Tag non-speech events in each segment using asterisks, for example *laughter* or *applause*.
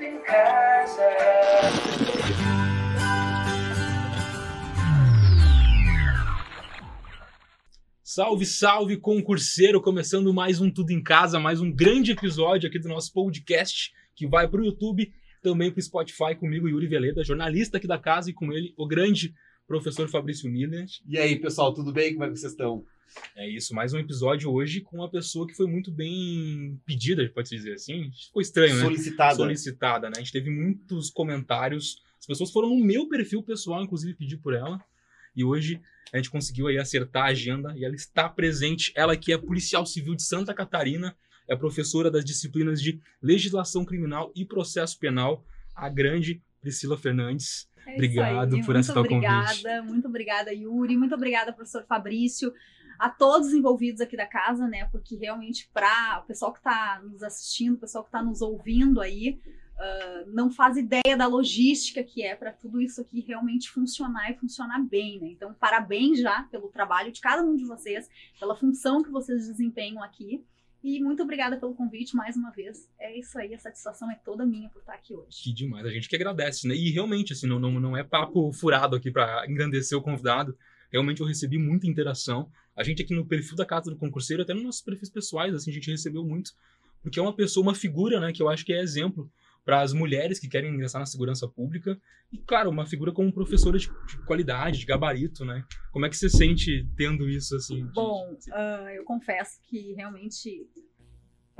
tudo em casa. Salve, salve, concurseiro! Começando mais um Tudo em Casa, mais um grande episódio aqui do nosso podcast, que vai para o YouTube, também para o Spotify, comigo, Yuri Veleda, jornalista aqui da casa, e com ele, o grande professor Fabrício Miller. E aí, pessoal, tudo bem? Como é que vocês estão? É isso, mais um episódio hoje com uma pessoa que foi muito bem pedida, pode-se dizer assim. Ficou estranho, né? Solicitada. Solicitada, né? A gente teve muitos comentários. As pessoas foram no meu perfil pessoal, inclusive, pedir por ela. E hoje a gente conseguiu aí acertar a agenda e ela está presente. Ela que é policial civil de Santa Catarina, é professora das disciplinas de legislação criminal e processo penal, a grande Priscila Fernandes. É Obrigado isso aí. por muito aceitar o convite. obrigada, Muito obrigada, Yuri. Muito obrigada, professor Fabrício. A todos os envolvidos aqui da casa, né? Porque realmente, para o pessoal que está nos assistindo, o pessoal que está nos ouvindo aí, ah, não faz ideia da logística que é para tudo isso aqui realmente funcionar e funcionar bem, né? Então, parabéns já pelo trabalho de cada um de vocês, pela função que vocês desempenham aqui. E muito obrigada pelo convite mais uma vez. É isso aí, a satisfação é toda minha por estar aqui hoje. Que demais, a gente que agradece, né? E realmente, assim, não, não, não é papo furado aqui para engrandecer o convidado. Realmente eu recebi muita interação. A gente aqui no perfil da Casa do Concurseiro, até nos nossos perfis pessoais, assim, a gente recebeu muito. Porque é uma pessoa, uma figura, né, que eu acho que é exemplo para as mulheres que querem ingressar na segurança pública. E, claro, uma figura como professora de, de qualidade, de gabarito, né? Como é que você sente tendo isso, assim? de- Bom, de- ah, eu confesso que realmente,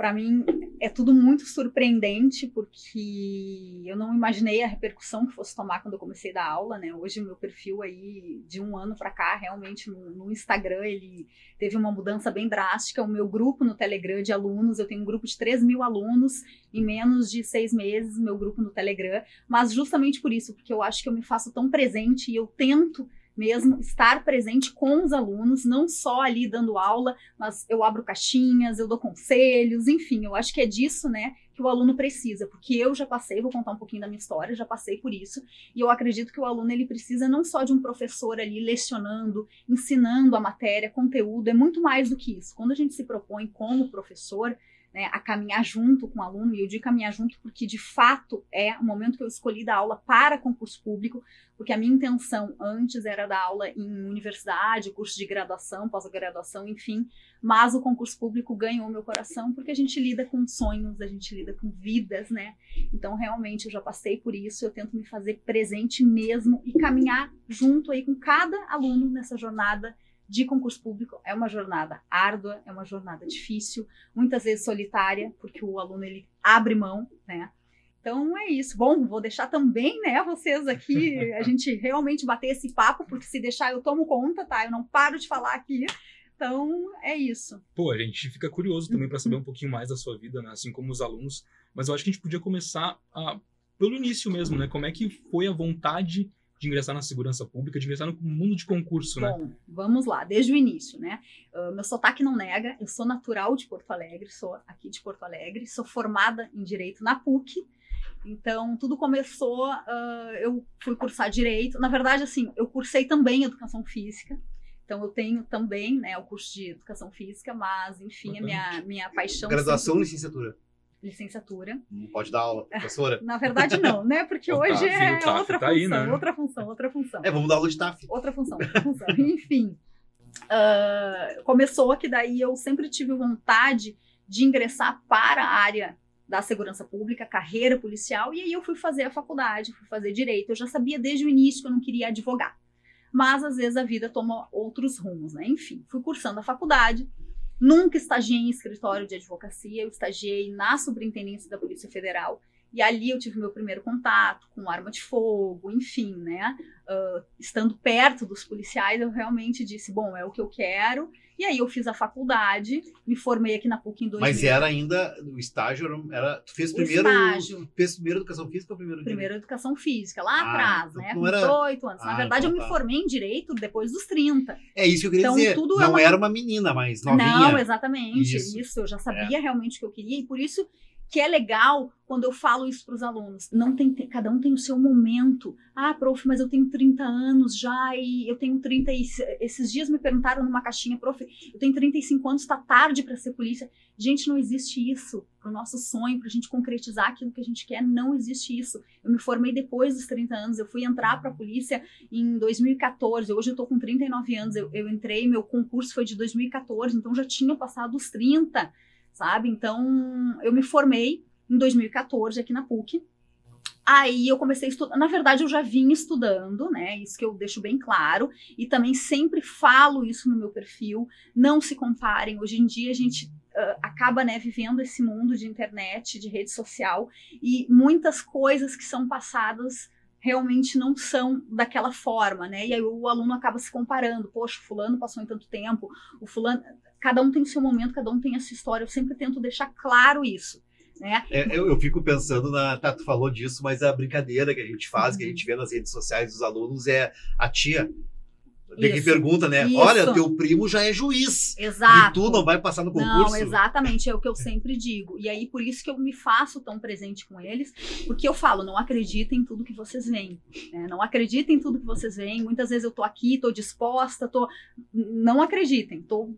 para mim, é tudo muito surpreendente, porque eu não imaginei a repercussão que fosse tomar quando eu comecei a dar aula, né? Hoje, meu perfil aí, de um ano para cá, realmente, no, no Instagram, ele teve uma mudança bem drástica. O meu grupo no Telegram de alunos, eu tenho um grupo de 3 mil alunos, em menos de seis meses, meu grupo no Telegram. Mas justamente por isso, porque eu acho que eu me faço tão presente e eu tento mesmo estar presente com os alunos, não só ali dando aula, mas eu abro caixinhas, eu dou conselhos, enfim, eu acho que é disso, né, que o aluno precisa, porque eu já passei, vou contar um pouquinho da minha história, já passei por isso, e eu acredito que o aluno ele precisa não só de um professor ali lecionando, ensinando a matéria, conteúdo, é muito mais do que isso. Quando a gente se propõe como professor, né, a caminhar junto com o aluno, e eu digo caminhar junto porque de fato é o momento que eu escolhi dar aula para concurso público, porque a minha intenção antes era dar aula em universidade, curso de graduação, pós-graduação, enfim, mas o concurso público ganhou meu coração porque a gente lida com sonhos, a gente lida com vidas, né? Então, realmente, eu já passei por isso, eu tento me fazer presente mesmo e caminhar junto aí com cada aluno nessa jornada de concurso público. É uma jornada árdua, é uma jornada difícil, muitas vezes solitária, porque o aluno ele abre mão, né? Então é isso. Bom, vou deixar também, né, vocês aqui, *laughs* a gente realmente bater esse papo, porque se deixar eu tomo conta, tá? Eu não paro de falar aqui. Então é isso. Pô, a gente fica curioso também para saber um pouquinho mais da sua vida, né? Assim como os alunos. Mas eu acho que a gente podia começar ah, pelo início mesmo, né? Como é que foi a vontade de ingressar na segurança pública, de ingressar no mundo de concurso, né? Bom, vamos lá, desde o início, né? Ah, meu sotaque não nega, eu sou natural de Porto Alegre, sou aqui de Porto Alegre, sou formada em Direito na PUC. Então, tudo começou, ah, eu fui cursar Direito. Na verdade, assim, eu cursei também Educação Física. Então, eu tenho também, né, o curso de Educação Física, mas, enfim, a minha, minha paixão... Graduação ou sempre- licenciatura? Licenciatura. Não pode dar aula, professora? *laughs* Na verdade, não, né? Porque O hoje TAF, é o TAF outra tá função, aí, né? outra função, outra função É, vamos dar aula de TAF. outra função, outra função. *laughs* Enfim, ah, começou que daí eu sempre tive vontade de ingressar para a área da segurança pública, carreira policial, e aí eu fui fazer a faculdade, fui fazer direito. Eu já sabia desde o início que eu não queria advogar. Mas às vezes a vida toma outros rumos, né? Enfim, fui cursando a faculdade. Nunca estagiei em escritório de advocacia, eu estagiei na Superintendência da Polícia Federal. E ali eu tive meu primeiro contato com arma de fogo, enfim, né? Ah, estando perto dos policiais, eu realmente disse, bom, é o que eu quero. E aí eu fiz a faculdade, me formei aqui na PUC em 2000. Mas era ainda, o estágio era, tu fez O primeiro, estágio. fez primeiro educação física ou primeiro Primeiro educação física, lá Ah, atrás, então né? Com era- 18 anos. Na Ah, verdade, então eu me tá. formei em direito depois dos 30. É isso que eu queria Então, dizer. tudo Não ela- era uma menina, mas novinha. Não, exatamente. Isso. É. Isso. eu já sabia realmente o que eu queria e por isso que é legal quando eu falo isso para os alunos. Não tem, tem, cada um tem o seu momento. Ah, prof, mas eu tenho 30 anos já e eu tenho 30 e, esses dias me perguntaram numa caixinha, prof, eu tenho 35 anos, está tarde para ser polícia. Gente, não existe isso. Para o nosso sonho, para a gente concretizar aquilo que a gente quer, não existe isso. Eu me formei depois dos 30 anos, eu fui entrar para a polícia em 2014. Hoje eu estou com 39 anos, eu, eu entrei, meu concurso foi de 2014, então já tinha passado os 30 sabe? Então, eu me formei em 2014 aqui na PUC. Aí eu comecei a estudar. Na verdade, eu já vinha estudando, né? Isso que eu deixo bem claro. E também sempre falo isso no meu perfil. Não se comparem. Hoje em dia a gente uh, acaba, né, vivendo esse mundo de internet, de rede social, e muitas coisas que são passadas realmente não são daquela forma, né? E aí o aluno acaba se comparando. Poxa, o fulano passou em tanto tempo, o fulano cada um tem seu momento, cada um tem a sua história. Eu sempre tento deixar claro isso. Né? É, eu, eu, fico pensando na. Tá, tu falou disso, mas a brincadeira que a gente faz, uhum. que a gente vê nas redes sociais dos alunos, é a tia tem que pergunta, né? Isso. Olha, teu primo já é juiz. Exato. E tu não vai passar no concurso? Não, exatamente, é o que eu sempre digo. E aí, por isso que eu me faço tão presente com eles, porque eu falo, não acreditem em tudo que vocês veem. Né? Não acreditem em tudo que vocês veem. Muitas vezes eu tô aqui, tô disposta, tô. Não acreditem, tô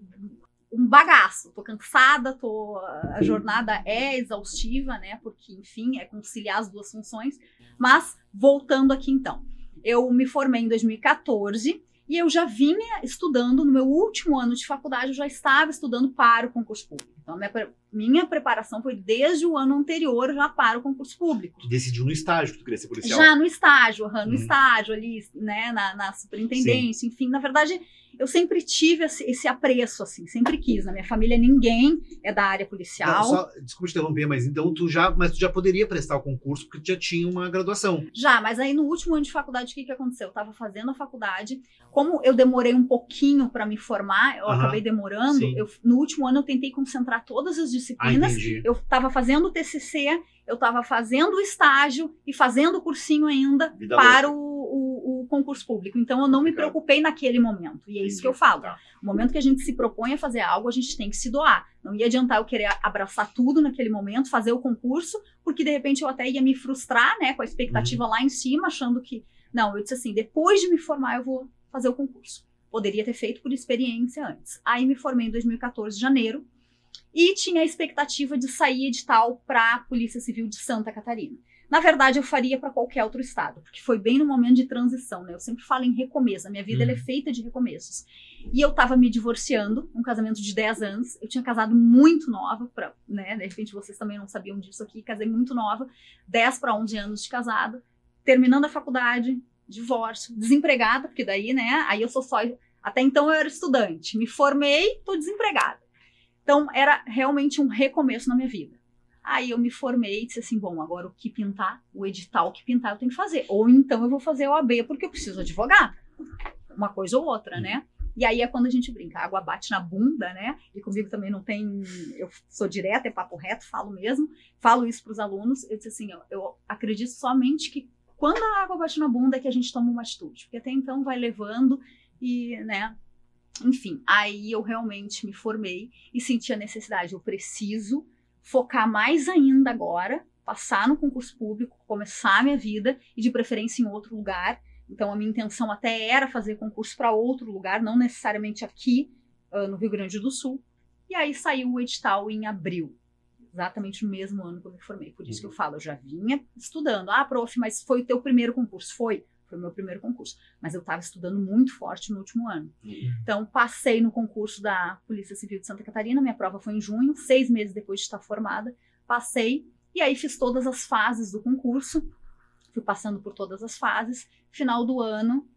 um bagaço, tô cansada, tô a jornada é exaustiva, né? Porque enfim, é conciliar as duas funções. Mas voltando aqui então, eu me formei em 2014 e eu já vinha estudando, no meu último ano de faculdade, eu já estava estudando para o concurso público. Então, minha, minha preparação foi desde o ano anterior já para o concurso público. Tu decidiu no estágio que tu queria ser policial? Já no estágio, no uhum. estágio ali, né, na, na superintendência, Sim. enfim. Na verdade, eu sempre tive esse, esse, apreço, assim, sempre quis. Na minha família, ninguém é da área policial. Não, só, desculpa te interromper, mas então tu já, mas tu já poderia prestar o concurso porque tu já tinha uma graduação. Já, mas aí no último ano de faculdade, o que, que aconteceu? Eu estava fazendo a faculdade, como eu demorei um pouquinho para me formar, eu acabei demorando, eu, no último ano eu tentei concentrar todas as disciplinas. Ah, eu estava fazendo o TCC, eu estava fazendo o estágio e fazendo o cursinho ainda Vida para o, o, o, concurso público. Então eu não me preocupei naquele momento. E é isso que eu falo. Tá. O momento que a gente se propõe a fazer algo, a gente tem que se doar. Não ia adiantar eu querer abraçar tudo naquele momento, fazer o concurso, porque de repente eu até ia me frustrar, né, com a expectativa uhum. lá em cima, achando que não, eu disse assim, depois de me formar eu vou fazer o concurso. Poderia ter feito por experiência antes. Aí me formei em 2014, janeiro, e tinha a expectativa de sair edital para a Polícia Civil de Santa Catarina. Na verdade, eu faria para qualquer outro estado, porque foi bem no momento de transição, né? Eu sempre falo em recomeço, a minha vida uhum. é feita de recomeços. E eu estava me divorciando, um casamento de 10 anos. Eu tinha casado muito nova, pra, né? De repente vocês também não sabiam disso aqui, casei muito nova, 10 para 11 anos de casada, terminando a faculdade, divórcio, desempregada, porque daí, né? Aí eu sou só. Até então eu era estudante, me formei, tô desempregada. Então, era realmente um recomeço na minha vida. Aí eu me formei e disse assim: bom, agora o que pintar, o edital que pintar eu tenho que fazer. Ou então eu vou fazer o AB porque eu preciso advogar. Uma coisa ou outra, né? E aí é quando a gente brinca, a água bate na bunda, né? E comigo também não tem. Eu sou direta, é papo reto, falo mesmo. Falo isso para os alunos. Eu disse assim: eu, eu acredito somente que quando a água bate na bunda é que a gente toma uma atitude. Porque até então vai levando e, né? Enfim, aí eu realmente me formei e senti a necessidade, eu preciso focar mais ainda agora, passar no concurso público, começar a minha vida e de preferência em outro lugar. Então a minha intenção até era fazer concurso para outro lugar, não necessariamente aqui uh, no Rio Grande do Sul. E aí saiu o edital em abril, exatamente no mesmo ano que eu me formei. Por isso que eu uhum. falo, eu já vinha estudando. Ah, prof, mas foi o teu primeiro concurso? Foi. Foi o meu primeiro concurso. Mas eu estava estudando muito forte no último ano. Uhum. Então, passei no concurso da Polícia Civil de Santa Catarina. Minha prova foi em junho, seis meses depois de estar formada. Passei e aí fiz todas as fases do concurso. Fui passando por todas as fases. Final do ano,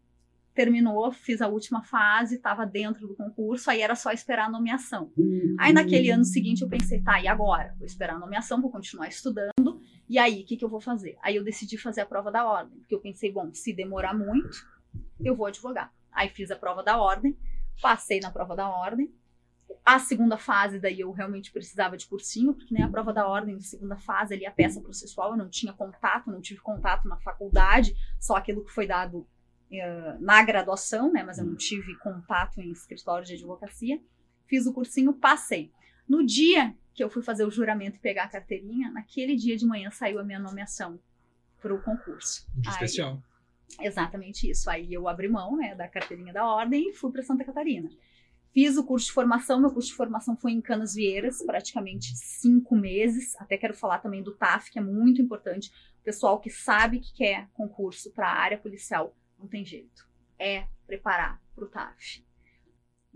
terminou, fiz a última fase, estava dentro do concurso, aí era só esperar a nomeação. Aí naquele ano seguinte eu pensei, tá, e agora? Vou esperar a nomeação, vou continuar estudando, e aí, o que, que eu vou fazer? Aí eu decidi fazer a prova da ordem, porque eu pensei, bom, se demorar muito, eu vou advogar. Aí fiz a prova da ordem, passei na prova da ordem. A segunda fase, daí eu realmente precisava de cursinho, porque nem a prova da ordem de segunda fase, ali a peça processual, eu não tinha contato, não tive contato na faculdade, só aquilo que foi dado uh, na graduação, né? Mas eu não tive contato em escritório de advocacia. Fiz o cursinho, passei. No dia que eu fui fazer o juramento e pegar a carteirinha, naquele dia de manhã saiu a minha nomeação para o concurso. De especial. Exatamente isso. Aí eu abri mão né, da carteirinha da ordem e fui para Santa Catarina. Fiz o curso de formação, meu curso de formação foi em Canas Vieiras, praticamente cinco meses. Até quero falar também do TAF, que é muito importante. O pessoal que sabe que quer concurso para a área policial, não tem jeito. É preparar para o TAF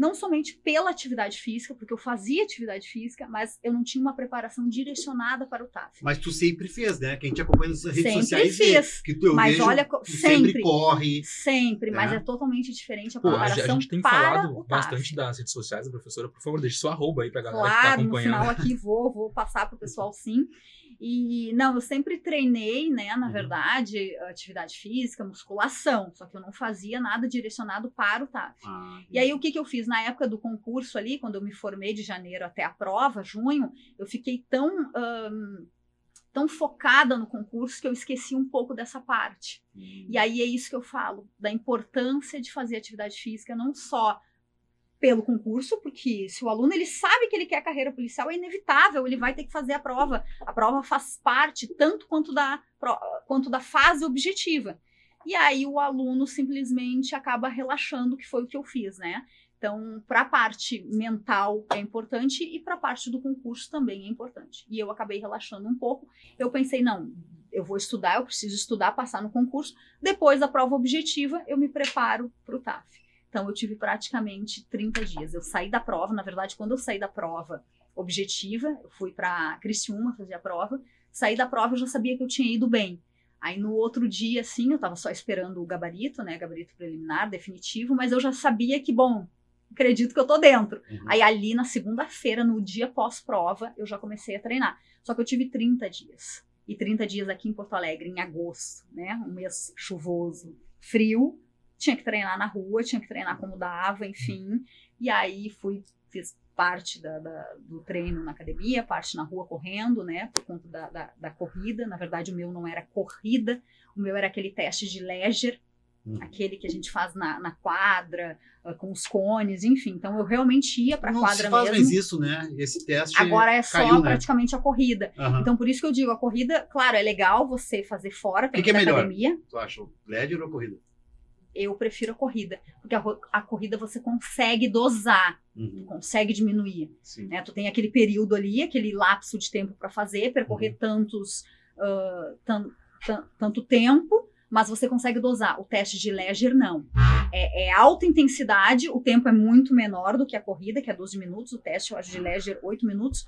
não somente pela atividade física, porque eu fazia atividade física, mas eu não tinha uma preparação direcionada para o TAF. Mas tu sempre fez, né? Quem te acompanha nas redes sempre sociais fiz. que tu eu mas vejo, olha, tu sempre, sempre corre. Sempre, mas né? é totalmente diferente a Pô, preparação a gente tem para falado bastante das redes sociais professora. Por favor, deixe sua arroba aí pra galera que tá Claro, no acompanhando. final aqui vou, vou passar para o pessoal sim. E não, eu sempre treinei, né, na Uhum. verdade, atividade física, musculação, só que eu não fazia nada direcionado para o TAF. Ah, E aí, o que, que eu fiz? Na época do concurso ali, quando eu me formei de janeiro até a prova, junho, eu fiquei tão, tão focada no concurso que eu esqueci um pouco dessa parte. E aí é isso que eu falo, da importância de fazer atividade física, não só pelo concurso, porque se o aluno ele sabe que ele quer carreira policial, é inevitável, ele vai ter que fazer a prova. A prova faz parte tanto quanto da, quanto da fase objetiva. E aí o aluno simplesmente acaba relaxando, que foi o que eu fiz, né? Então, para a parte mental é importante e para a parte do concurso também é importante. E eu acabei relaxando um pouco. Eu pensei, não, eu vou estudar, eu preciso estudar, passar no concurso. Depois da prova objetiva, eu me preparo para o TAF. Então, eu tive praticamente 30 dias. Eu saí da prova, na verdade, quando eu saí da prova objetiva, eu fui para Criciúma fazer a prova. Saí da prova, eu já sabia que eu tinha ido bem. Aí no outro dia, assim, eu estava só esperando o gabarito, né? Gabarito preliminar, definitivo, mas eu já sabia que, bom, acredito que eu tô dentro. Uhum. Aí ali na segunda-feira, no dia pós-prova, eu já comecei a treinar. Só que eu tive 30 dias. E 30 dias aqui em Porto Alegre, em agosto, né? Um mês chuvoso, frio. Tinha que treinar na rua, tinha que treinar como dava, enfim. E aí fui, fiz parte da, da- do treino na academia, parte na rua correndo, né? Por conta da, da, da corrida. Na verdade, o meu não era corrida, o meu era aquele teste de Leger, Uhum. aquele que a gente faz na, na quadra, ah, com os cones, enfim. Então eu realmente ia para a quadra se faz mesmo. mais isso, né? Esse teste Agora é só caiu, né? praticamente a corrida. Aham. Então por isso que eu digo, a corrida, claro, é legal você fazer fora, Que tem que é melhor? academia. Tu acha o Ledger ou a corrida? Eu prefiro a corrida, porque a, a corrida você consegue dosar, Uhum. consegue diminuir. Sim. né? Tu tem aquele período ali, aquele lapso de tempo para fazer, Uhum. percorrer tantos ah, tan- tan- tanto tempo, mas você consegue dosar. O teste de Leger não. É, é alta intensidade, o tempo é muito menor do que a corrida, que é 12 minutos. O teste, eu acho, de Leger, 8 minutos.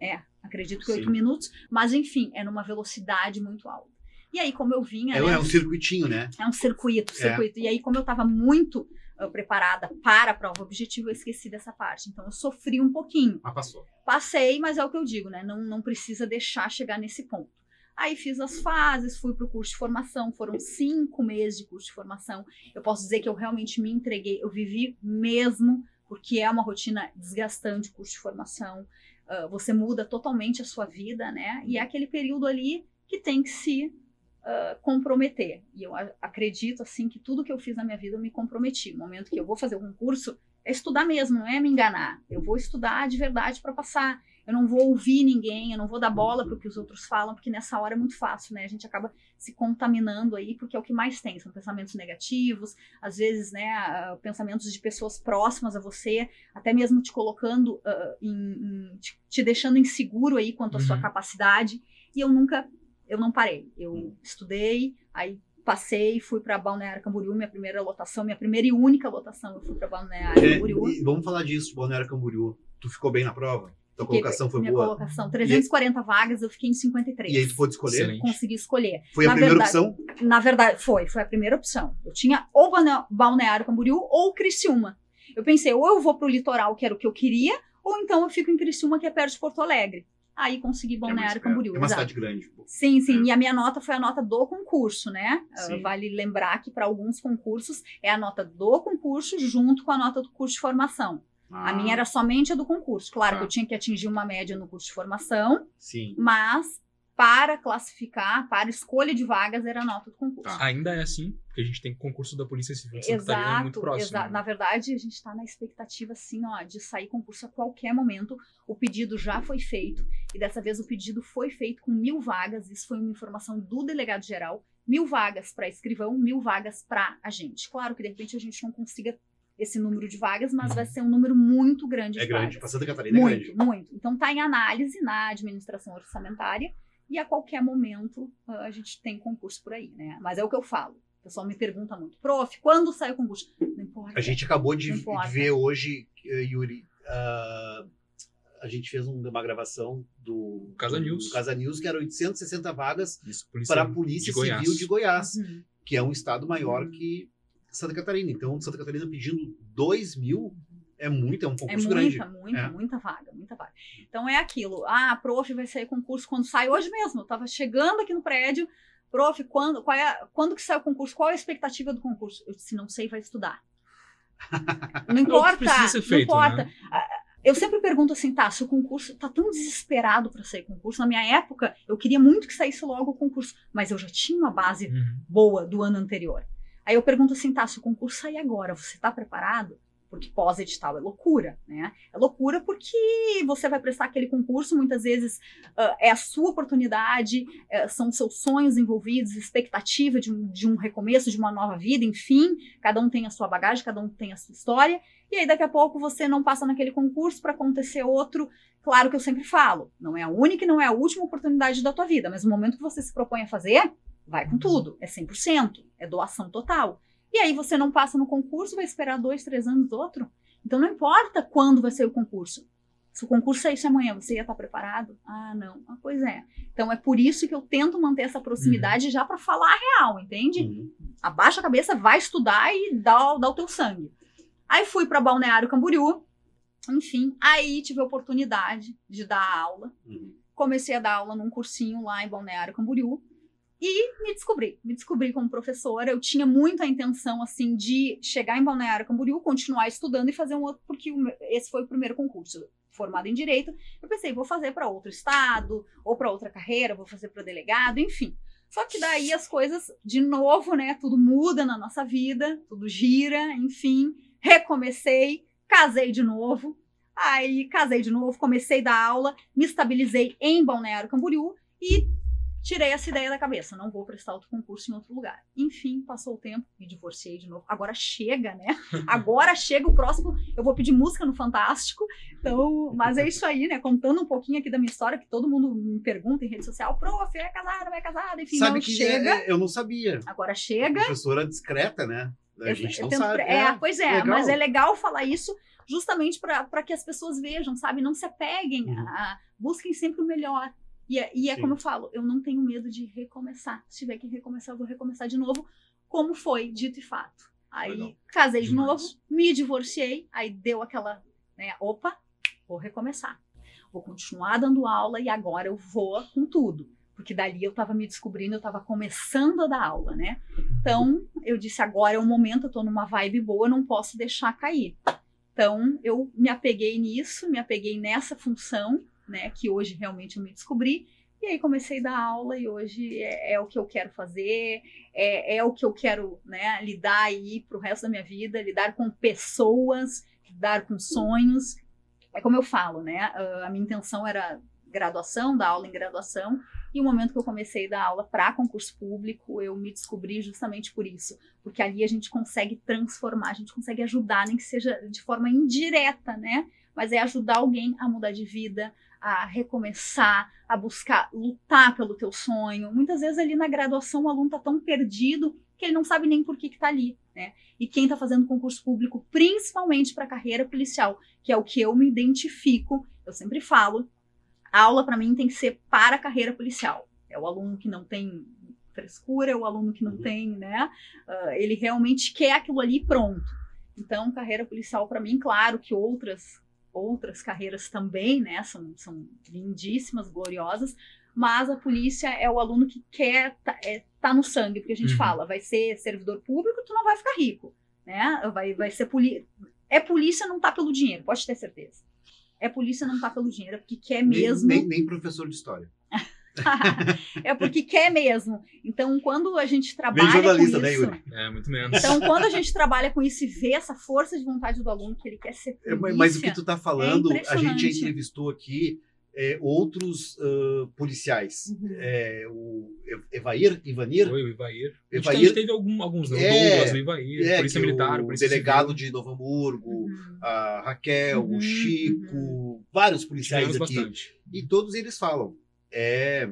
É, acredito que 8 Sim. minutos. Mas, enfim, é numa velocidade muito alta. E aí, como eu vinha, É, né, é um circuitinho, né? é um circuito, É. circuito. E aí, como eu estava muito ah, preparada para a prova objetiva, eu esqueci dessa parte. Então, eu sofri um pouquinho. Mas passou. Passei, mas é o que eu digo, né? Não, não precisa deixar chegar nesse ponto. Aí fiz as fases, fui para o curso de formação, foram cinco meses de curso de formação. Eu posso dizer que eu realmente me entreguei, eu vivi mesmo, porque é uma rotina desgastante o curso de formação. Ah, você muda totalmente a sua vida, né? E é aquele período ali que tem que se ah, comprometer. E eu acredito, assim, que tudo que eu fiz na minha vida eu me comprometi. No momento que eu vou fazer um concurso, é estudar mesmo, não é me enganar. Eu vou estudar de verdade para passar. Eu não vou ouvir ninguém, eu não vou dar bola para o que os outros falam, porque nessa hora é muito fácil, né? A gente acaba se contaminando aí, porque é o que mais tem, são pensamentos negativos, às vezes, né, ah, pensamentos de pessoas próximas a você, até mesmo te colocando, ah, em, em- te, te deixando inseguro aí quanto à sua Uhum. capacidade. E eu nunca, eu não parei. Eu estudei, aí passei, fui para Balneário Camboriú, minha primeira lotação, minha primeira e única lotação, eu fui para Balneário É, Camboriú. e vamos falar disso, Balneário Camboriú. Tu ficou bem na prova? Tua Fiquei- colocação foi minha boa? colocação, 340 vagas, eu fiquei em 53. E aí tu pôde escolher? Excelente. Consegui escolher. Foi a Na primeira verdade- opção? Na verdade, foi, foi a primeira opção. Eu tinha ou Balne- Balneário Camboriú ou Criciúma. Eu pensei, ou eu vou pro litoral, que era o que eu queria, ou então eu fico em Criciúma, que é perto de Porto Alegre. Aí consegui É Balneário perto. Camboriú. É uma cidade grande. pô. Sim, sim. E a minha nota foi a nota do concurso, né? Ah, Sim. vale lembrar que para alguns concursos é a nota do concurso junto com a nota do curso de formação. A Ah, minha era somente a do concurso. Claro Tá. que eu tinha que atingir uma média no curso de formação, Sim. mas para classificar, para escolha de vagas, era a nota do concurso. Ah, ainda é assim, porque a gente tem concurso da Polícia Civil de Santa exato, Catarina muito próximo. Exato. Né? Na verdade, a gente está na expectativa, assim, ó, de sair concurso a qualquer momento. O pedido já foi feito, e dessa vez o pedido foi feito com mil vagas. Isso foi uma informação do delegado geral. Mil vagas para escrivão, mil vagas para agente. Claro que de repente a gente não consiga esse número de vagas, mas vai ser um número muito grande é de grande, vagas. para Santa Catarina muito, é grande. Muito, Então está em análise na administração orçamentária e a qualquer momento ah, a gente tem concurso por aí, né? Mas é o que eu falo. O pessoal me pergunta muito, prof, quando sai o concurso? Não importa. A gente acabou de, de ver hoje, eh, Yuri, uh, a gente fez uma gravação do Casa News, do Casa News que era 860 vagas para a Polícia de Civil de Goiás, uhum. que é um estado maior uhum. que Santa Catarina. Então, Santa Catarina pedindo 2 mil é muito, é um concurso é muita, grande. Muita, muita, é. muita vaga, muita vaga. Então é aquilo. Ah, prof, vai sair concurso quando sai hoje mesmo. Eu tava chegando aqui no prédio. Prof, quando, qual é, quando que sai o concurso? Qual é a expectativa do concurso? Eu disse, não sei, vai estudar. *laughs* Não importa, feito, não importa. Né? Eu sempre pergunto assim, tá, se o concurso tá tão desesperado para sair concurso, na minha época, eu queria muito que saísse logo o concurso, mas eu já tinha uma base uhum. boa do ano anterior. Aí eu pergunto assim, tá, se o concurso sair agora, você está preparado? Porque pós-edital é loucura, né? É loucura porque você vai prestar aquele concurso, muitas vezes uh, é a sua oportunidade, uh, são seus sonhos envolvidos, expectativa de um, de um recomeço, de uma nova vida, enfim, cada um tem a sua bagagem, cada um tem a sua história, e aí daqui a pouco você não passa naquele concurso para acontecer outro. Claro que eu sempre falo, não é a única e não é a última oportunidade da tua vida, mas no momento que você se propõe a fazer, vai com tudo, é 100%, é doação total. E aí você não passa no concurso, vai esperar dois, três anos outro. Então não importa quando vai ser o concurso. Se o concurso saísse amanhã, você ia estar preparado? Ah, não. Ah, pois é. Então é por isso que eu tento manter essa proximidade uhum. já para falar a real, entende? Uhum. Abaixa a cabeça, vai estudar e dá, dá o teu sangue. Aí fui para Balneário Camboriú, enfim, aí tive a oportunidade de dar aula. Uhum. Comecei a dar aula num cursinho lá em Balneário Camboriú. E me descobri, me descobri como professora. Eu tinha muito a intenção, assim, de chegar em Balneário Camboriú, continuar estudando e fazer um outro, porque esse foi o primeiro concurso formado em direito. Eu pensei, vou fazer para outro estado, ou para outra carreira, vou fazer para delegado, enfim. Só que daí as coisas, de novo, né, tudo muda na nossa vida, tudo gira, enfim. Recomecei, casei de novo. Aí casei de novo, comecei a dar aula, me estabilizei em Balneário Camboriú e tirei essa ideia da cabeça, não vou prestar outro concurso em outro lugar. Enfim, passou o tempo, me divorciei de novo. Agora chega, né? *laughs* Agora chega o próximo, eu vou pedir música no Fantástico. Então, mas é isso aí, né? Contando um pouquinho aqui da minha história, que todo mundo me pergunta em rede social, prof, é casada, não é casada, enfim, Sabe não que chega. É, eu não sabia. Agora chega. Professora discreta, né? A gente não sabe. É, é, pois é, legal. mas é legal falar isso justamente para que as pessoas vejam, sabe? Não se apeguem, uhum. a, busquem sempre o melhor. E, é, e é como eu falo, eu não tenho medo de recomeçar. Se tiver que recomeçar, eu vou recomeçar de novo, como foi dito e fato. Aí Legal. casei de novo, me divorciei, aí deu aquela, né, opa, vou recomeçar. Vou continuar dando aula e agora eu vou com tudo. Porque dali eu estava me descobrindo, eu estava começando a dar aula, né? Então, eu disse, agora é o momento, eu estou numa vibe boa, eu não posso deixar cair. Então, eu me apeguei nisso, me apeguei nessa função, né? Que hoje realmente eu me descobri. E aí comecei a dar aula e hoje é, é o que eu quero fazer, é, é o que eu quero né, lidar aí para o resto da minha vida, lidar com pessoas, lidar com sonhos. É como eu falo, né? A minha intenção era graduação, dar aula em graduação, e o momento que eu comecei a dar aula para concurso público, eu me descobri justamente por isso, porque ali a gente consegue transformar, a gente consegue ajudar, nem que seja de forma indireta, né? Mas é ajudar alguém a mudar de vida, a recomeçar, a buscar lutar pelo teu sonho. Muitas vezes ali na graduação o aluno está tão perdido que ele não sabe nem por que está ali, né? E quem está fazendo concurso público, principalmente para a carreira policial, que é o que eu me identifico, eu sempre falo, a aula para mim tem que ser para a carreira policial. É o aluno que não tem frescura, é o aluno que não uhum. tem, né? Uh, ele realmente quer aquilo ali pronto. Então, carreira policial para mim, claro que outras outras carreiras também, né? São, são lindíssimas, gloriosas, mas a polícia é o aluno que quer tá, é, tá no sangue, porque a gente uhum. fala, vai ser servidor público, tu não vai ficar rico, né? Vai, vai ser polícia. É polícia, não tá pelo dinheiro, pode ter certeza. É polícia, não tá pelo dinheiro, é porque quer mesmo. Nem, nem, nem professor de história. *laughs* *laughs* é porque quer mesmo. Então, quando a gente trabalha Bem jornalista, com né, isso, Yuri? É, muito menos. então quando a gente trabalha com isso e vê essa força de vontade do aluno que ele quer ser É, polícia, mas o que tu tá falando, a gente já entrevistou aqui é, outros ah, policiais. Uhum. É, o Evair, Ivanir, Foi o Ivair. A gente, Evair- a gente teve algum, alguns, né? O É, Douglas, o Ivair, é, Polícia Militar, o Polícia delegado Civil. de Novo Hamburgo, Uhum. a Raquel, Uhum, o Chico, vários policiais Tivemos aqui. bastante. E todos eles falam. É.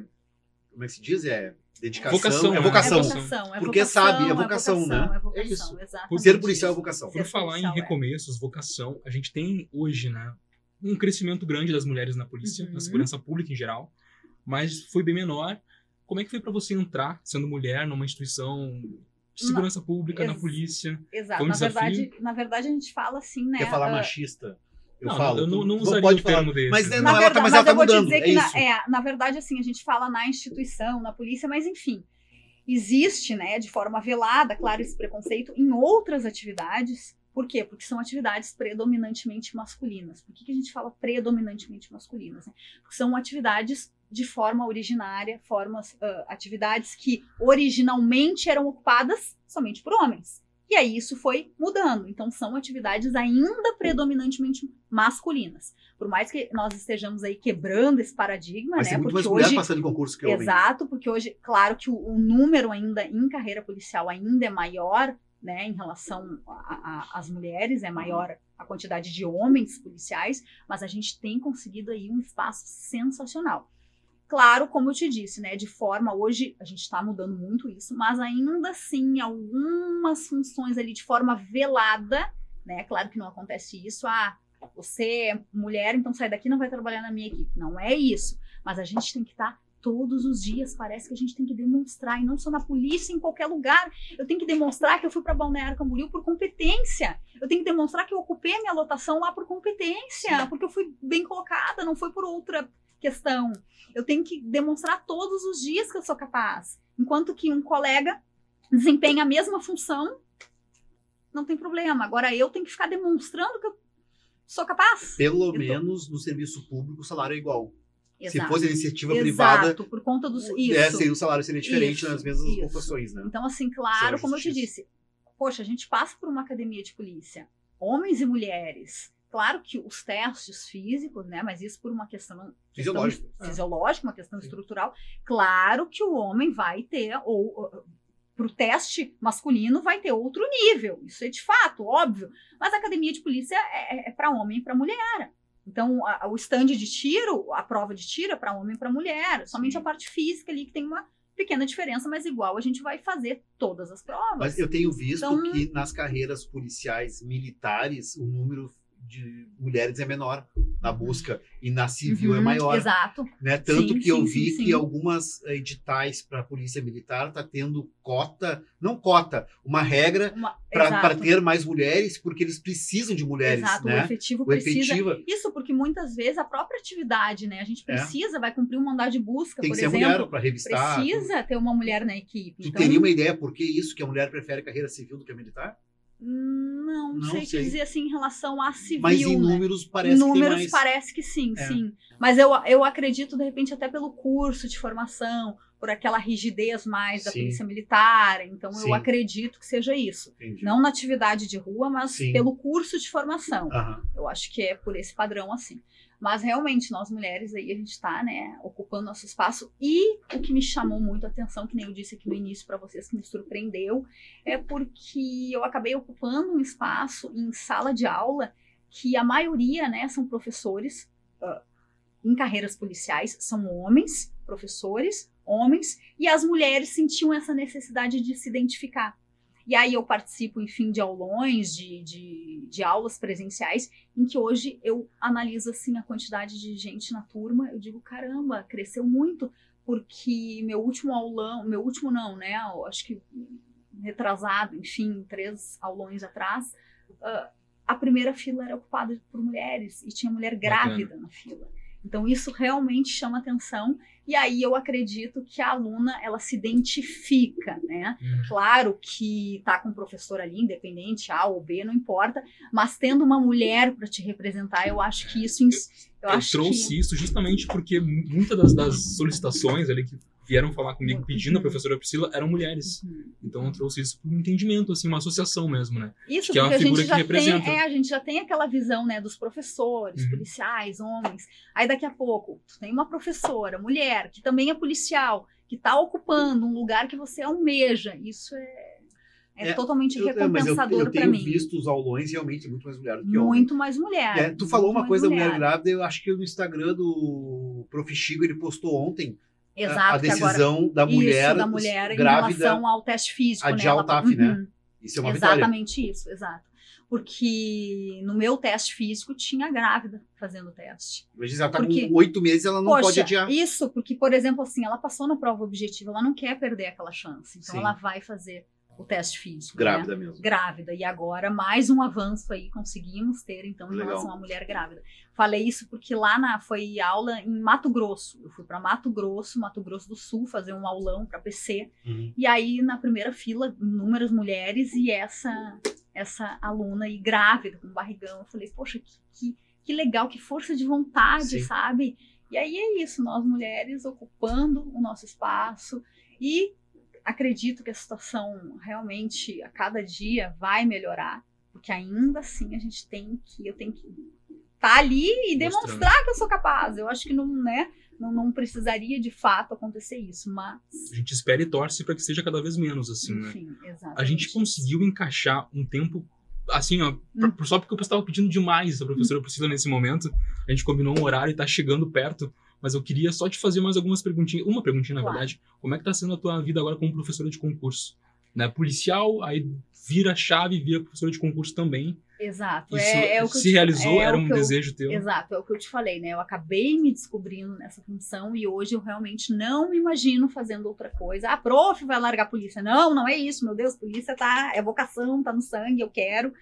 Como é que se diz? É dedicação. Vocação, é né? vocação. É vocação, é Porque vocação, sabe, é é vocação, né? É, vocação, É isso. exatamente Ser policial é vocação. Por falar em é. recomeços, vocação, a gente tem hoje, né, um crescimento grande das mulheres na polícia, Uhum. na segurança pública em geral, mas foi bem menor. Como é que foi pra você entrar, sendo mulher, numa instituição de segurança pública, na Ex- polícia? Exato. Foi um na, desafio? verdade, na verdade, a gente fala assim, né? Quer falar ah, machista? Eu Não, falo. eu não- não usaria pode o falar. termo desse. Mas, né, Na não, na ela tá, verdade, mas ela tá eu vou te mudando. dizer É que, na, é, na verdade, assim, a gente fala na instituição, na polícia, mas enfim, existe, né, de forma velada, claro, esse preconceito em outras atividades. Por quê? Porque são atividades predominantemente masculinas. Por que, que a gente fala predominantemente masculinas? né? Porque são atividades de forma originária, formas, ah, atividades que originalmente eram ocupadas somente por homens. E aí isso foi mudando. Então são atividades ainda predominantemente masculinas. Por mais que nós estejamos aí quebrando esse paradigma, Vai né? ser muito mais Porque mulher hoje passando em concurso que homem. Exato, porque hoje, claro que o, o número ainda em carreira policial ainda é maior, né, em relação às mulheres, é maior a quantidade de homens policiais, mas a gente tem conseguido aí um espaço sensacional. Claro, como eu te disse, né, de forma hoje a gente está mudando muito isso, mas ainda assim algumas funções ali de forma velada, né, claro que não acontece isso, ah, você é mulher, então sai daqui e não vai trabalhar na minha equipe. Não é isso. Mas a gente tem que estar todos os dias. Parece que a gente tem que demonstrar, e não só na polícia, em qualquer lugar. Eu tenho que demonstrar que eu fui para Balneário Camboriú por competência. Eu tenho que demonstrar que eu ocupei a minha lotação lá por competência, porque eu fui bem colocada, não foi por outra questão. Eu tenho que demonstrar todos os dias que eu sou capaz. Enquanto que um colega desempenha a mesma função, não tem problema. Agora eu tenho que ficar demonstrando que eu sou capaz. Pelo tô- menos no serviço público o salário é igual. Se Exato. fosse iniciativa Exato, privada, por conta dos. o- Isso. é, seria- o salário seria diferente Isso, nas mesmas isso. ocupações, né? Então, assim, claro, como eu te disse, poxa, a gente passa por uma academia de polícia, homens e mulheres. Claro que os testes físicos, né? Mas isso por uma questão Fisiológico. questão fisiológica, uma questão estrutural. Claro que o homem vai ter, ou para o teste masculino vai ter outro nível. Isso é de fato, óbvio. Mas a academia de polícia é, para homem e para mulher. Então, a- o stand de tiro, a prova de tiro é para homem e para mulher. Somente Sim. a parte física ali que tem uma pequena diferença, mas igual a gente vai fazer todas as provas. Mas eu tenho visto Então- que nas carreiras policiais militares o número de mulheres é menor na busca e na civil é Uhum, maior, Exato. né? Tanto Sim, que eu sim, vi sim, que algumas editais para a polícia militar tá tendo cota, não cota, uma regra para ter mais mulheres, porque eles precisam de mulheres, Exato, o né? efetivo O precisa. efetivo Isso porque muitas vezes a própria atividade, né? A gente É. precisa, vai cumprir um mandado de busca, tem por que ser exemplo. mulher para revistar. precisa ter uma mulher na equipe. Tu então, teria uma ideia por que isso, que a mulher prefere carreira civil do que a militar? Não, Não sei, sei. te dizer assim em relação a civil. Mas em né? números parece Em que números parece que sim, É. sim. Mas eu, eu acredito, de repente, até pelo curso de formação, por aquela rigidez mais da Sim. polícia militar. Então, Sim. eu acredito que seja isso. Entendi. Não na atividade de rua, mas Sim. pelo curso de formação. Eu acho que é por esse padrão assim. Mas realmente, nós mulheres aí, a gente está, né, ocupando nosso espaço. E o que me chamou muito a atenção, que nem eu disse aqui no início para vocês, que me surpreendeu, é porque eu acabei ocupando um espaço em sala de aula que a maioria, né, são professores ah, em carreiras policiais, são homens, professores, homens, e as mulheres sentiam essa necessidade de se identificar. E aí eu participo, enfim, de aulões, de, de, de aulas presenciais, em que hoje eu analiso assim a quantidade de gente na turma, eu digo, caramba, cresceu muito, porque meu último aulão, meu último não, né? Eu acho que retrasado, enfim, três aulões atrás, ah, a primeira fila era ocupada por mulheres e tinha mulher grávida na fila. Então isso realmente chama atenção e aí eu acredito que a aluna ela se identifica, né? Uhum. Claro que tá com o professor ali, independente A ou B, não importa, mas tendo uma mulher para te representar, eu acho que isso eu, Eu acho trouxe que isso justamente porque muitas das, das solicitações ali que vieram falar comigo pedindo a Uhum. professora Priscila eram mulheres. Uhum. Então eu trouxe isso por um entendimento, assim, uma associação mesmo, né? Isso que é uma porque a figura gente que já representa. tem, é, a gente já tem aquela visão, né, dos professores, Uhum. policiais, homens. Aí daqui a pouco, tu tem uma professora, mulher, que também é policial, que está ocupando um lugar que você almeja. Isso é, é, É, totalmente Eu- é, mas eu, recompensador eu para tenho mim. visto os aulões realmente muito mais mulher do que homem. Muito mais mulher. É, tu falou uma coisa da mulher grávida, eu acho que no Instagram do Prof. Chico ele postou ontem Exato, a que agora- decisão da mulher, isso, da mulher em grávida. relação ao teste físico. a né? de Ela- Altaf, né? Uhum. Isso é uma vitória. Exatamente isso, exato. Porque no meu teste físico tinha grávida fazendo o teste. Mas ela tá Porque- com oito meses, ela não Poxa, pode adiar. Isso, porque, por exemplo, assim, ela passou na prova objetiva, ela não quer perder aquela chance. Então Sim. ela vai fazer o teste físico. Grávida Né? mesmo. Grávida. E agora, mais um avanço aí conseguimos ter, então, em Legal. relação à mulher grávida. Falei isso porque lá na foi aula em Mato Grosso. Eu fui para Mato Grosso, Mato Grosso do Sul, fazer um aulão para PC. Uhum. E aí, na primeira fila, inúmeras mulheres e essa essa aluna aí grávida, com barrigão. Eu falei, poxa, que, que, que legal, que força de vontade, Sim. sabe? E aí é isso, nós mulheres ocupando o nosso espaço e acredito que a situação realmente a cada dia vai melhorar, porque ainda assim a gente tem que, eu tenho que estar ali e Mostrando. demonstrar que eu sou capaz. Eu acho que não, né, não, não precisaria de fato acontecer isso, mas A gente espera e torce para que seja cada vez menos, assim, né? enfim, exatamente. A gente conseguiu encaixar um tempo, assim, ó, pra- Hum. só porque eu estava pedindo demais a professora Priscila nesse momento. A gente combinou um horário e tá chegando perto. Mas eu queria só te fazer mais algumas perguntinhas. Uma perguntinha, na Claro. verdade. Como é que tá sendo a tua vida agora como professora de concurso? Né? Policial, aí vira a chave, vira professora de concurso também. Exato. Isso é, é o que se te- realizou, é era um eu- desejo teu. Exato, é o que eu te falei, né? Eu acabei me descobrindo nessa função e hoje eu realmente não me imagino fazendo outra coisa. Ah, prof, vai largar a polícia. Não, não é isso, meu Deus, polícia tá, é vocação, tá no sangue, eu quero.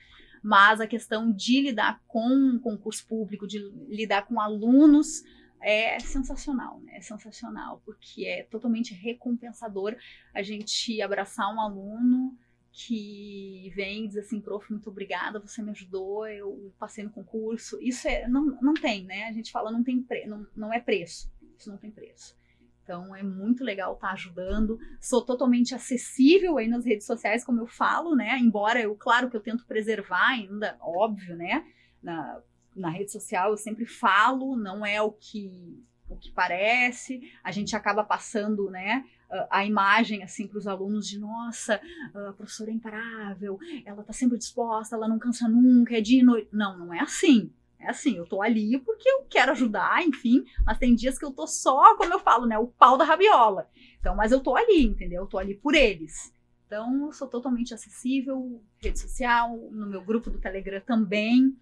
Mas a questão de lidar com concurso público, de lidar com alunos, é sensacional, né? É sensacional, porque é totalmente recompensador a gente abraçar um aluno que vem e diz assim, prof, muito obrigada, você me ajudou, eu passei no concurso. Isso é, não, não tem, né? A gente fala, não tem pre, não, não é preço. Isso não tem preço. Então é muito legal estar ajudando. Sou totalmente acessível aí nas redes sociais, como eu falo, né? Embora eu, claro que eu tento preservar ainda, óbvio, né? Na, na rede social eu sempre falo, não é o que o que parece. A gente acaba passando, né? a- imagem assim para os alunos de nossa, a professora é imparável, ela está sempre disposta, ela não cansa nunca, é dia e noite. Não, não é assim. É assim, eu tô ali porque eu quero ajudar, enfim, mas tem dias que eu tô só, como eu falo, né, o pau da rabiola. Então, mas eu tô ali, entendeu? Eu tô ali por eles. Então, eu sou totalmente acessível, rede social, no meu grupo do Telegram também.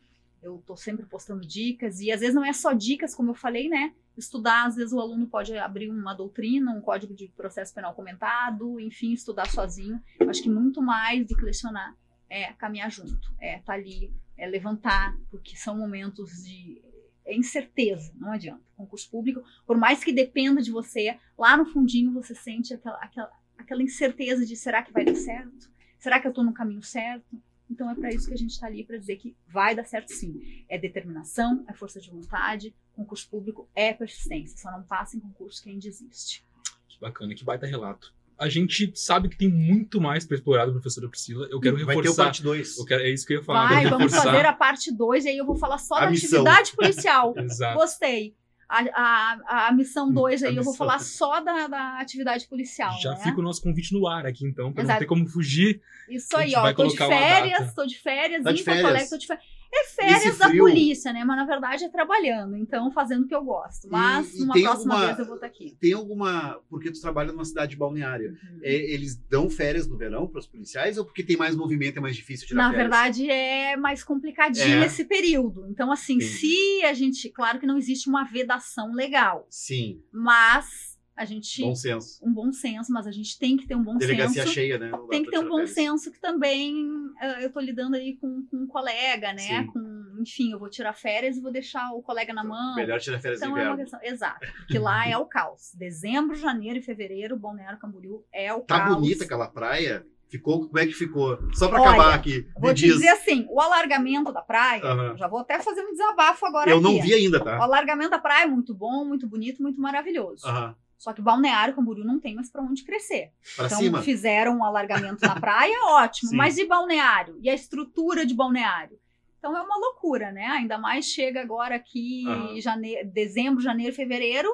Eu tô sempre postando dicas e às vezes não é só dicas, como eu falei, né? Estudar, às vezes o aluno pode abrir uma doutrina, um código de processo penal comentado, enfim, estudar sozinho. Eu acho que muito mais do que lecionar é caminhar junto, é estar ali, é levantar, porque são momentos de é incerteza, não adianta. Concurso público, por mais que dependa de você, lá no fundinho você sente aquela, aquela, aquela incerteza de será que vai dar certo? Será que eu estou no caminho certo? Então é para isso que a gente está ali, para dizer que vai dar certo sim. É determinação, é força de vontade, concurso público é persistência. Só não passa em concurso quem desiste. Que bacana, que baita relato. A gente sabe que tem muito mais para explorar da professora Priscila. Eu quero Vai ter o reforçar. parte 2. Eu quero- é isso que eu ia falar. eu Vai, vamos reforçar. fazer a parte 2 e aí eu vou falar só A da missão. atividade policial. *laughs* Exato. Gostei. A, a, a missão 2 A aí eu vou falar só da, da atividade policial. Já né? fica o nosso convite no ar aqui, então, para não ter como fugir. Isso aí, ó. Tô de férias, tô de férias, Tá em de Porto? Alegre, tô de férias. É férias da polícia, né? Mas na verdade é trabalhando, então fazendo o que eu gosto. Mas E- e numa tem próxima alguma- vez eu vou estar aqui. Tem alguma. Porque tu trabalha numa cidade balneária. Uhum. É, eles dão férias no verão para os policiais ou porque tem mais movimento é mais difícil tirar Na férias? verdade, é mais complicadinho É. esse período. Então, assim, Entendi. se a gente. Claro que não existe uma vedação legal, Sim. mas a gente Bom senso. um bom senso, mas a gente tem que ter um bom Delegacia senso. cheia, né? Não Tem que ter um bom férias. senso que também eh, eu tô lidando aí com, com um colega, né? Sim. Com, enfim, eu vou tirar férias e vou deixar o colega na mão. Melhor tirar férias Então é uma questão, exato, porque lá é o caos. Dezembro, janeiro e fevereiro, Balneário Camboriú é o Tá caos. bonita aquela praia? Ficou, como é que ficou? Só pra Olha, acabar aqui, Vou te diz. dizer assim, o alargamento da praia, Aham. já vou até fazer um desabafo agora Eu aqui. não vi ainda, O tá? alargamento da praia é muito bom, muito bonito, muito maravilhoso. Aham. Só que Balneário Camboriú não tem mais pra onde crescer. Pra então cima. fizeram um alargamento na *laughs* praia, ótimo. Sim. Mas e balneário? E a estrutura de balneário? Então é uma loucura, né? Ainda mais chega agora aqui Aham. jane... dezembro, janeiro, fevereiro.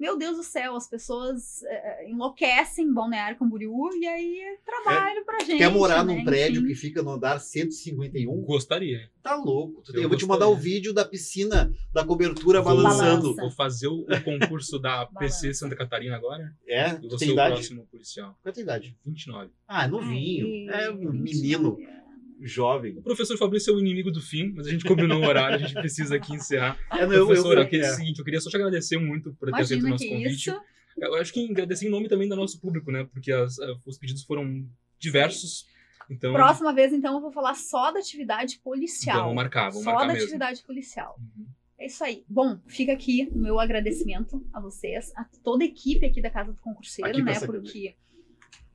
Meu Deus do céu, as pessoas eh, enlouquecem em Balneário Camboriú e aí é trabalho pra gente. Quer morar né? num prédio Enfim. que fica no andar 151? Gostaria. Tá louco. Eu Eu vou te mandar o vídeo da piscina, da cobertura Vou- balançando. Balança. Vou fazer o, o concurso da *laughs* PC. Santa Catarina agora. É? Eu vou ser o idade? próximo policial. Qual é a tua idade? 29. Ah, novinho. Ai, é um menino. Jovem. O professor Fabrício é o inimigo do fim, mas a gente combinou o horário, a gente precisa aqui encerrar. *laughs* É, não, eu- Professor, eu- aqui é o é. seguinte, eu queria só te agradecer muito por ter aceito o Imagina nosso que convite. isso. Eu acho que agradecer em nome também do nosso público, né? Porque as- eh, os pedidos foram diversos. Então, Próxima vez, então, eu vou falar só da atividade policial. vamos marcar, vamos só marcar da mesmo. atividade policial. Uhum. É isso aí. Bom, fica aqui o meu agradecimento a vocês, a toda a equipe aqui da Casa do Concurseiro, Aqui né? Porque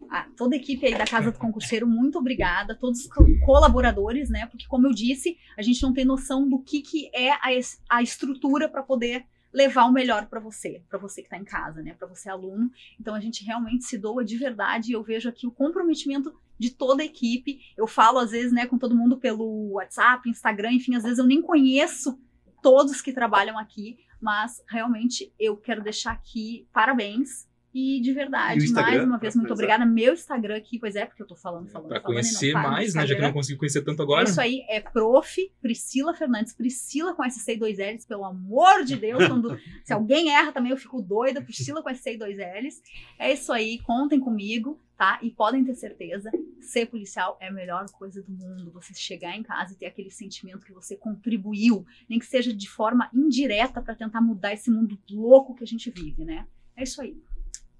a toda a equipe aí da Casa do Concurseiro, muito obrigada. Todos os co- colaboradores, né? Porque, como eu disse, a gente não tem noção do que, que é a, a estrutura para poder levar o melhor para você, para você que está em casa, né? Para você aluno. Então a gente realmente se doa de verdade e eu vejo aqui o comprometimento de toda a equipe. Eu falo às vezes, né, com todo mundo pelo WhatsApp, Instagram, enfim, às vezes eu nem conheço todos que trabalham aqui, mas realmente eu quero deixar aqui parabéns. E de E verdade, Instagram, mais uma vez, muito obrigada. Meu Instagram aqui, pois é, porque eu tô falando, falando, Pra falando e conhecer mais, né? Já que não consigo conhecer tanto agora. Isso aí é prof. Priscila Fernandes. Priscila com SC e dois L's, pelo amor de Deus. *laughs* Quando, se alguém erra também, eu fico doida. Priscila com SC e dois L's. É isso aí, contem comigo, tá? E podem ter certeza, ser policial é a melhor coisa do mundo. Você chegar em casa e ter aquele sentimento que você contribuiu, nem que seja de forma indireta para tentar mudar esse mundo louco que a gente vive, né? É isso aí.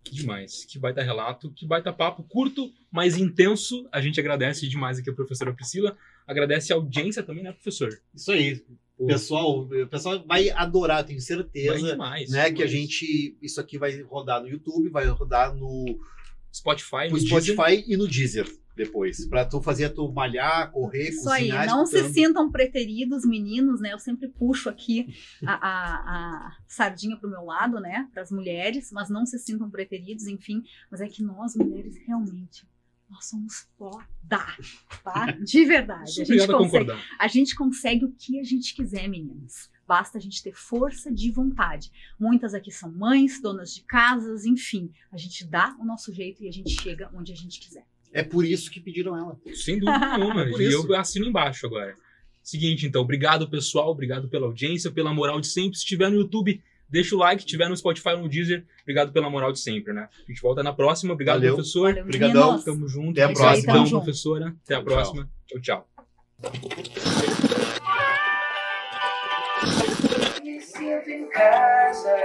Que demais. Que baita relato, que baita papo curto, mas intenso. A gente agradece demais aqui a professora Priscila. Agradece a audiência também, né, professor? Isso aí. Pô, Pessoal, o pessoal vai adorar, tenho vai certeza. demais. Né, que a demais. gente. Isso aqui vai rodar no YouTube, vai rodar no, Spotify, no no Deezer. Spotify e no Deezer depois. Pra tu fazer tu malhar, correr, Isso aí, cozinhar. não se escutando. sintam preteridos, meninos, né? Eu sempre puxo aqui a, a, a sardinha pro meu lado, né? Para as mulheres, mas não se sintam preteridos, enfim. Mas é que nós, mulheres, realmente, nós somos foda, tá? De verdade. A gente, a consegue, concordar. a gente consegue o que a gente quiser, meninas. Basta a gente ter força de vontade. Muitas aqui são mães, donas de casas, enfim. A gente dá o nosso jeito e a gente chega onde a gente quiser. É por isso que pediram ela. Sem dúvida nenhuma. *laughs* Por e isso. eu assino embaixo agora. Seguinte, então, obrigado pessoal, obrigado pela audiência, pela moral de sempre. Se estiver no YouTube, deixa o like, se estiver no Spotify ou no Deezer, obrigado pela moral de sempre, né? A gente volta na próxima. Obrigado, Valeu. professor. Valeu, Obrigadão. meninos. Tamo junto. Até a É próxima. Então, junto. professora. Até a próxima. Tchau, tchau. Me sinto em casa.